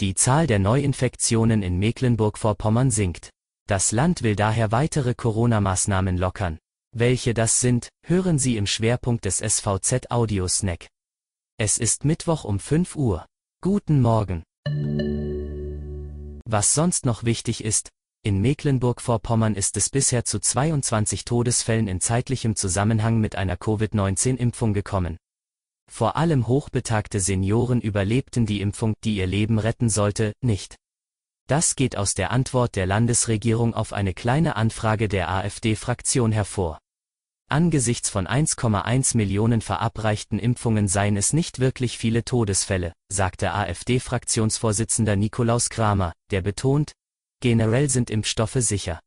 Die Zahl der Neuinfektionen in Mecklenburg-Vorpommern sinkt. Das Land will daher weitere Corona-Maßnahmen lockern. Welche das sind, hören Sie im Schwerpunkt des SVZ Audio Snack. Es ist Mittwoch um 5 Uhr. Guten Morgen. Was sonst noch wichtig ist, in Mecklenburg-Vorpommern ist es bisher zu 22 Todesfällen in zeitlichem Zusammenhang mit einer Covid-19-Impfung gekommen. Vor allem hochbetagte Senioren überlebten die Impfung, die ihr Leben retten sollte, nicht. Das geht aus der Antwort der Landesregierung auf eine kleine Anfrage der AfD-Fraktion hervor. Angesichts von 1,1 Millionen verabreichten Impfungen seien es nicht wirklich viele Todesfälle, sagte AfD-Fraktionsvorsitzender Nikolaus Kramer, der betont, generell sind Impfstoffe sicher.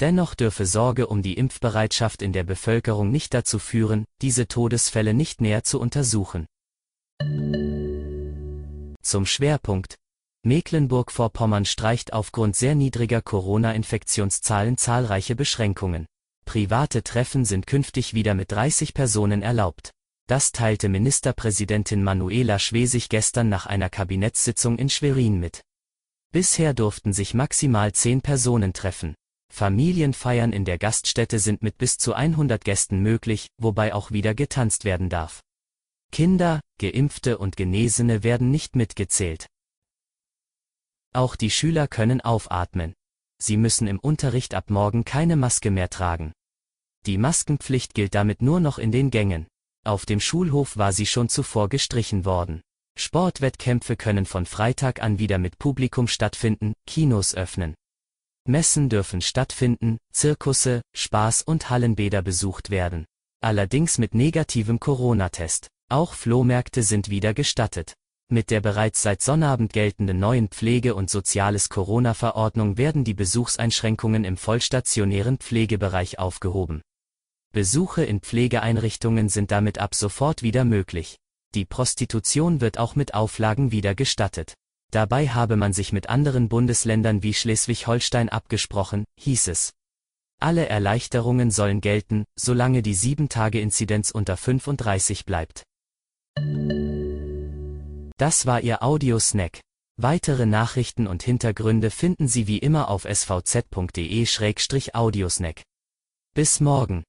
Dennoch dürfe Sorge um die Impfbereitschaft in der Bevölkerung nicht dazu führen, diese Todesfälle nicht näher zu untersuchen. Zum Schwerpunkt, Mecklenburg-Vorpommern streicht aufgrund sehr niedriger Corona-Infektionszahlen zahlreiche Beschränkungen. Private Treffen sind künftig wieder mit 30 Personen erlaubt. Das teilte Ministerpräsidentin Manuela Schwesig gestern nach einer Kabinettssitzung in Schwerin mit. Bisher durften sich maximal 10 Personen treffen. Familienfeiern in der Gaststätte sind mit bis zu 100 Gästen möglich, wobei auch wieder getanzt werden darf. Kinder, Geimpfte und Genesene werden nicht mitgezählt. Auch die Schüler können aufatmen. Sie müssen im Unterricht ab morgen keine Maske mehr tragen. Die Maskenpflicht gilt damit nur noch in den Gängen. Auf dem Schulhof war sie schon zuvor gestrichen worden. Sportwettkämpfe können von Freitag an wieder mit Publikum stattfinden, Kinos öffnen. Messen dürfen stattfinden, Zirkusse, Spaß- und Hallenbäder besucht werden. Allerdings mit negativem Corona-Test. Auch Flohmärkte sind wieder gestattet. Mit der bereits seit Sonnabend geltenden neuen Pflege- und Soziales Corona-Verordnung werden die Besuchseinschränkungen im vollstationären Pflegebereich aufgehoben. Besuche in Pflegeeinrichtungen sind damit ab sofort wieder möglich. Die Prostitution wird auch mit Auflagen wieder gestattet. Dabei habe man sich mit anderen Bundesländern wie Schleswig-Holstein abgesprochen, hieß es. Alle Erleichterungen sollen gelten, solange die 7-Tage-Inzidenz unter 35 bleibt. Das war Ihr Audiosnack. Weitere Nachrichten und Hintergründe finden Sie wie immer auf svz.de-audiosnack. Bis morgen.